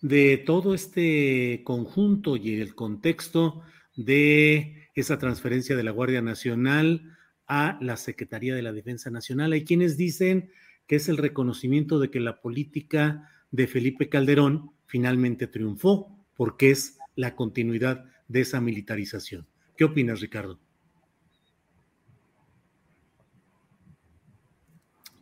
de todo este conjunto y el contexto de esa transferencia de la Guardia Nacional a la Secretaría de la Defensa Nacional? Hay quienes dicen que es el reconocimiento de que la política de Felipe Calderón finalmente triunfó, porque es la continuidad de esa militarización. ¿Qué opinas, Ricardo?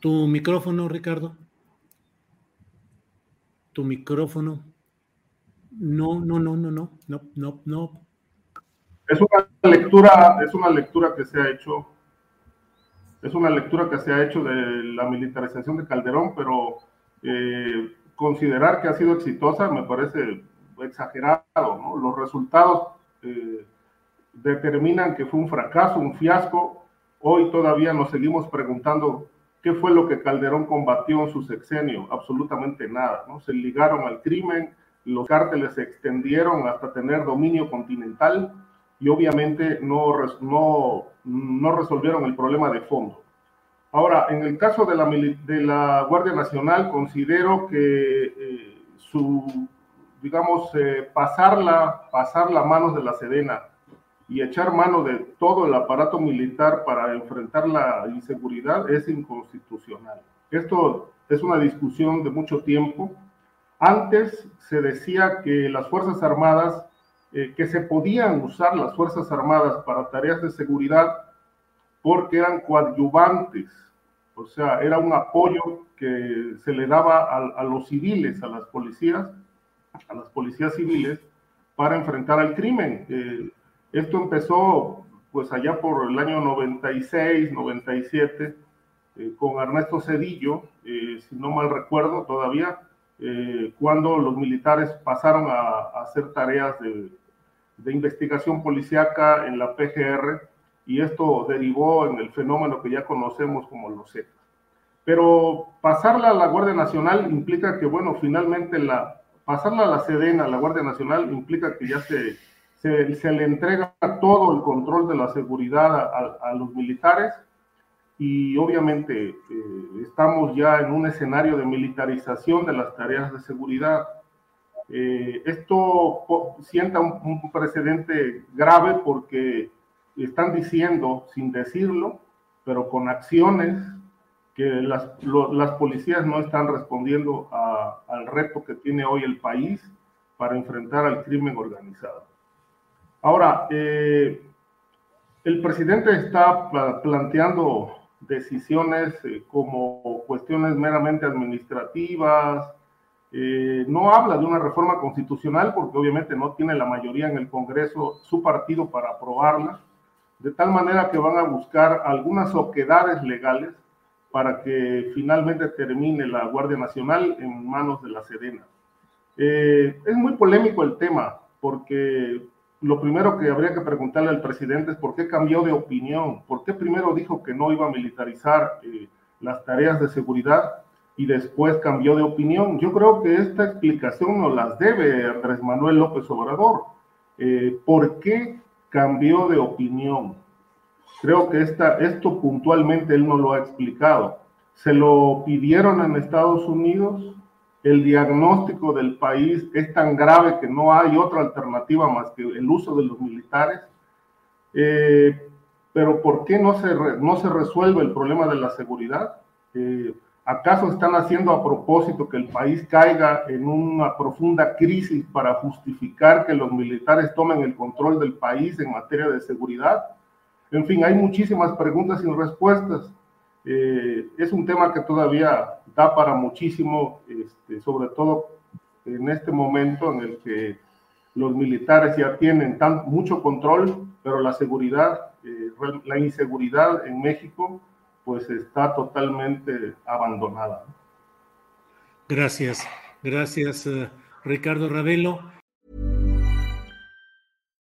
Tu micrófono, Ricardo. Tu micrófono. No, no, no, no, no, no, no, no. Es una lectura, es una lectura que se ha hecho, es una lectura que se ha hecho de la militarización de Calderón, pero eh, considerar que ha sido exitosa me parece exagerado, ¿no? Los resultados eh, determinan que fue un fracaso, un fiasco. Hoy todavía nos seguimos preguntando qué fue lo que Calderón combatió en su sexenio. Absolutamente nada, ¿no? Se ligaron al crimen, los cárteles se extendieron hasta tener dominio continental y obviamente no, no, resolvieron el problema de fondo. Ahora, en el caso de la, de la Guardia Nacional, considero que eh, su, digamos, eh, pasarla, pasar la manos de la Sedena y echar mano de todo el aparato militar para enfrentar la inseguridad es inconstitucional. Esto es una discusión de mucho tiempo. Antes se decía que las Fuerzas Armadas, eh, que se podían usar las Fuerzas Armadas para tareas de seguridad porque eran coadyuvantes, o sea, era un apoyo que se le daba a, los civiles, a las policías, a las policías civiles, para enfrentar al crimen. Eh, esto empezó pues allá por el año 96, 97, eh, con Ernesto Cedillo, eh, si no mal recuerdo todavía, eh, cuando los militares pasaron a, hacer tareas de, de, investigación policíaca en la PGR y esto derivó en el fenómeno que ya conocemos como los Zetas. Pero pasarla a la Guardia Nacional implica que, bueno, finalmente la, pasarla a la Sedena, a la Guardia Nacional, implica que ya se, se, le entrega todo el control de la seguridad a, los militares y obviamente eh, estamos ya en un escenario de militarización de las tareas de seguridad. Eh, esto sienta un, precedente grave porque están diciendo, sin decirlo, pero con acciones, que las, las policías no están respondiendo a, al reto que tiene hoy el país para enfrentar al crimen organizado. Ahora, eh, el presidente está planteando decisiones eh, como cuestiones meramente administrativas, eh, no habla de una reforma constitucional porque obviamente no tiene la mayoría en el Congreso su partido para aprobarla, de tal manera que van a buscar algunas oquedades legales para que finalmente termine la Guardia Nacional en manos de la Sedena. Eh, es muy polémico el tema porque lo primero que habría que preguntarle al presidente es por qué cambió de opinión, por qué primero dijo que no iba a militarizar eh, las tareas de seguridad y después cambió de opinión. Yo creo que esta explicación nos las debe Andrés Manuel López Obrador. Eh, ¿Por qué cambió de opinión? Creo que esta, esto puntualmente él no lo ha explicado. Se lo pidieron en Estados Unidos, el diagnóstico del país es tan grave que no hay otra alternativa más que el uso de los militares. Eh, pero ¿por qué no se, no se resuelve el problema de la seguridad? Eh, ¿Acaso están haciendo a propósito que el país caiga en una profunda crisis para justificar que los militares tomen el control del país en materia de seguridad? En fin, hay muchísimas preguntas sin respuestas. Eh, es un tema que todavía da para muchísimo, este, sobre todo en este momento en el que los militares ya tienen tan, mucho control, pero la seguridad, eh, la inseguridad en México pues está totalmente abandonada. Gracias, gracias uh, Ricardo Ravelo.